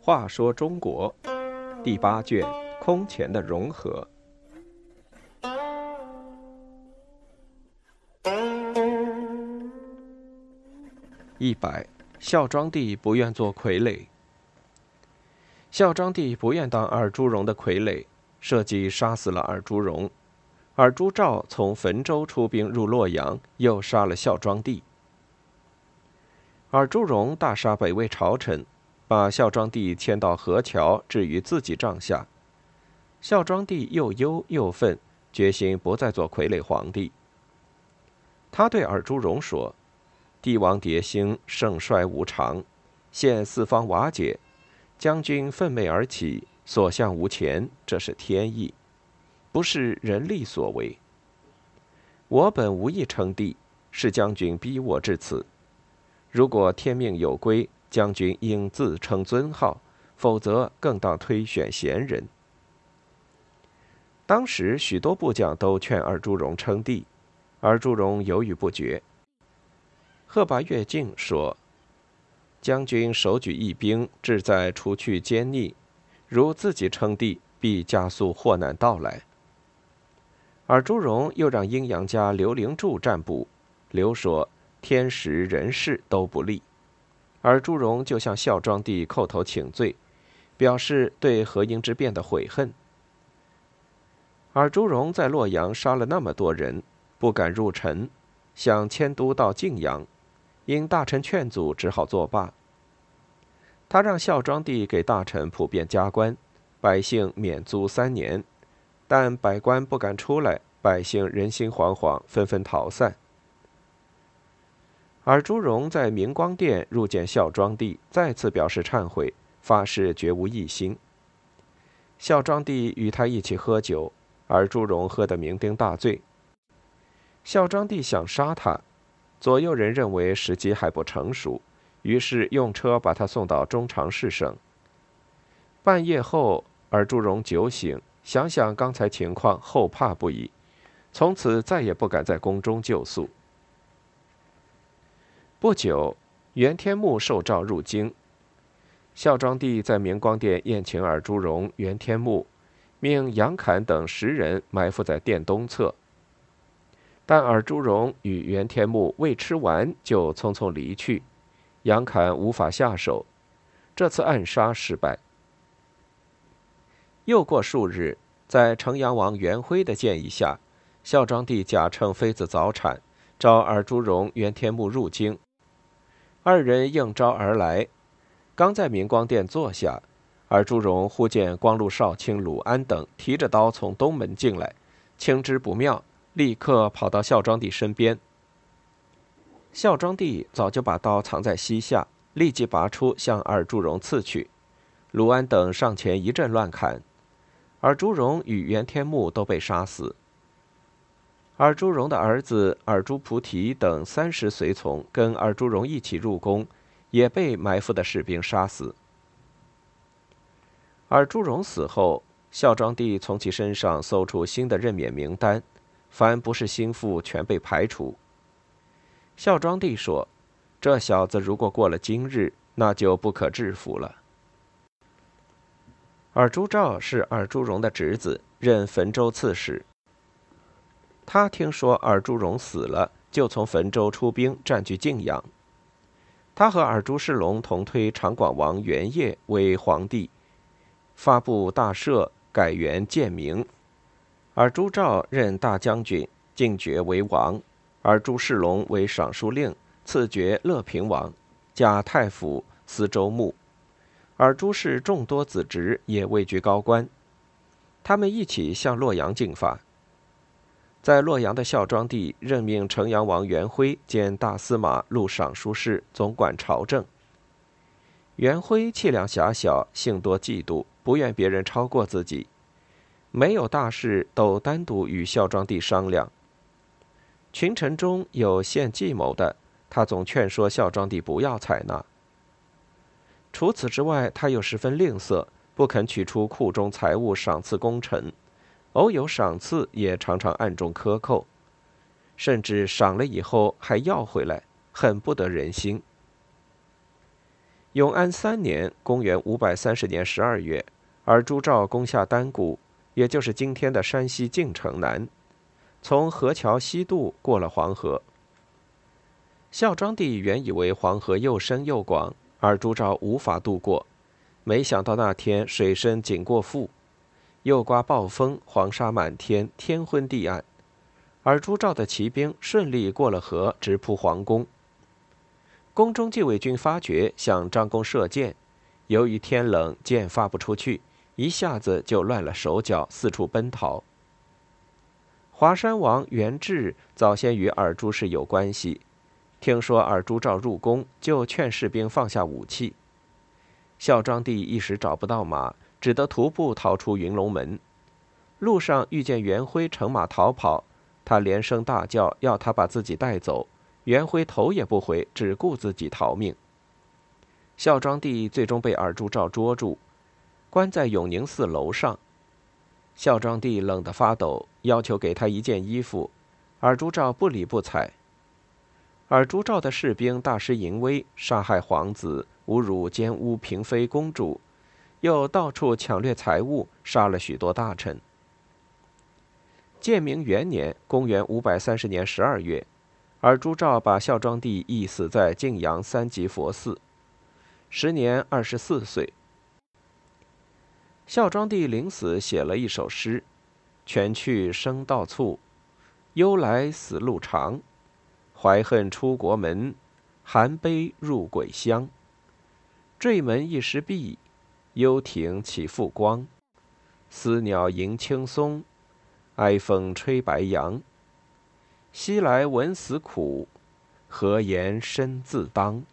话说中国第八卷空前的融合。一百，孝庄帝不愿做傀儡。孝庄帝不愿当尔朱荣的傀儡，设计杀死了尔朱荣。尔朱兆从汾州出兵入洛阳，又杀了孝庄帝。尔朱荣大杀北魏朝臣。把孝庄帝迁到河桥，置于自己帐下。孝庄帝又忧又愤，决心不再做傀儡皇帝。他对尔朱荣说：“帝王迭兴，盛衰无常，现四方瓦解，将军奋袂而起，所向无前，这是天意，不是人力所为。我本无意称帝，是将军逼我至此。如果天命有归。”将军应自称尊号，否则更当推选贤人。当时许多部将都劝尔朱荣称帝，尔朱荣犹豫不决。贺拔岳敬说：“将军手举义兵，志在除去奸逆，如自己称帝，必加速祸难到来。”而朱荣又让阴阳家刘灵柱占卜，刘说：“天时人事都不利。”而朱荣就向孝庄帝叩头请罪，表示对何英之变的悔恨。而朱荣在洛阳杀了那么多人，不敢入城，想迁都到晋阳，因大臣劝阻，只好作罢。他让孝庄帝给大臣普遍加官，百姓免租三年，但百官不敢出来，百姓人心惶惶，纷纷逃散。而朱荣在明光殿入见孝庄帝，再次表示忏悔，发誓绝无异心。孝庄帝与他一起喝酒，而朱荣喝得酩酊大醉。孝庄帝想杀他，左右人认为时机还不成熟，于是用车把他送到中常侍省。半夜后，而朱荣酒醒，想想刚才情况，后怕不已，从此再也不敢在宫中就宿。不久，袁天穆受诏入京。孝庄帝在明光殿宴请尔朱荣、袁天穆，命杨侃等十人埋伏在殿东侧。但尔朱荣与袁天穆未吃完就匆匆离去，杨侃无法下手，这次暗杀失败。又过数日，在城阳王元辉的建议下，孝庄帝假称妃子早产，召尔朱荣、袁天穆入京。二人应召而来，刚在明光殿坐下，尔朱荣忽见光禄少卿鲁安等提着刀从东门进来，轻知不妙，立刻跑到孝庄帝身边。孝庄帝早就把刀藏在膝下，立即拔出向尔朱荣刺去，鲁安等上前一阵乱砍，而朱荣与袁天穆都被杀死。尔朱荣的儿子尔朱菩提等三十随从跟尔朱荣一起入宫，也被埋伏的士兵杀死。尔朱荣死后，孝庄帝从其身上搜出新的任免名单，凡不是心腹全被排除。孝庄帝说：“这小子如果过了今日，那就不可制服了。”尔朱兆是尔朱荣的侄子，任汾州刺史。他听说尔朱荣死了，就从汾州出兵占据晋阳。他和尔朱世龙同推长广王元业为皇帝，发布大赦，改元建明。尔朱兆任大将军，进爵为王；尔朱世龙为尚书令，赐爵乐平王，加太府、司州牧。而朱氏众多子侄也位居高官，他们一起向洛阳进发。在洛阳的孝庄帝任命城阳王元辉兼大司马、录尚书事，总管朝政。元辉气量狭小，性多嫉妒，不愿别人超过自己，没有大事都单独与孝庄帝商量。群臣中有献计谋的，他总劝说孝庄帝不要采纳。除此之外，他又十分吝啬，不肯取出库中财物赏赐功臣。偶有赏赐，也常常暗中克扣。甚至赏了以后还要回来，很不得人心。永安三年（公元530年12月），而朱兆攻下丹谷，也就是今天的山西晋城南，从河桥西渡过了黄河。孝庄帝原以为黄河又深又广，尔朱兆无法渡过，没想到那天水深仅过腹，又刮暴风，黄沙满天，天昏地暗。尔朱兆的骑兵顺利过了河，直扑皇宫。宫中禁卫军发觉，向张弓射箭，由于天冷，箭发不出去，一下子就乱了手脚，四处奔逃。华山王元志早先与尔朱氏有关系，听说尔朱兆入宫，就劝士兵放下武器。孝庄帝一时找不到马，只得徒步逃出云龙门，路上遇见元辉乘马逃跑。他连声大叫，要他把自己带走。元辉头也不回，只顾自己逃命。孝庄帝最终被尔朱兆捉住，关在永宁寺楼上。孝庄帝冷得发抖，要求给他一件衣服，尔朱兆不理不睬。尔朱兆的士兵大施淫威，杀害皇子，侮辱奸污嫔妃公主，又到处抢掠财物，杀了许多大臣。建明元年（公元530年12月），尔朱兆把孝庄帝缢死在晋阳三吉佛寺，时年二十四岁。孝庄帝临死写了一首诗：“泉去生道促，忧来死路长。怀恨出国门，含悲入鬼乡。坠门一时闭，幽庭起复光。思鸟迎青松。”哀风吹白杨，西来闻死苦，何言身自当？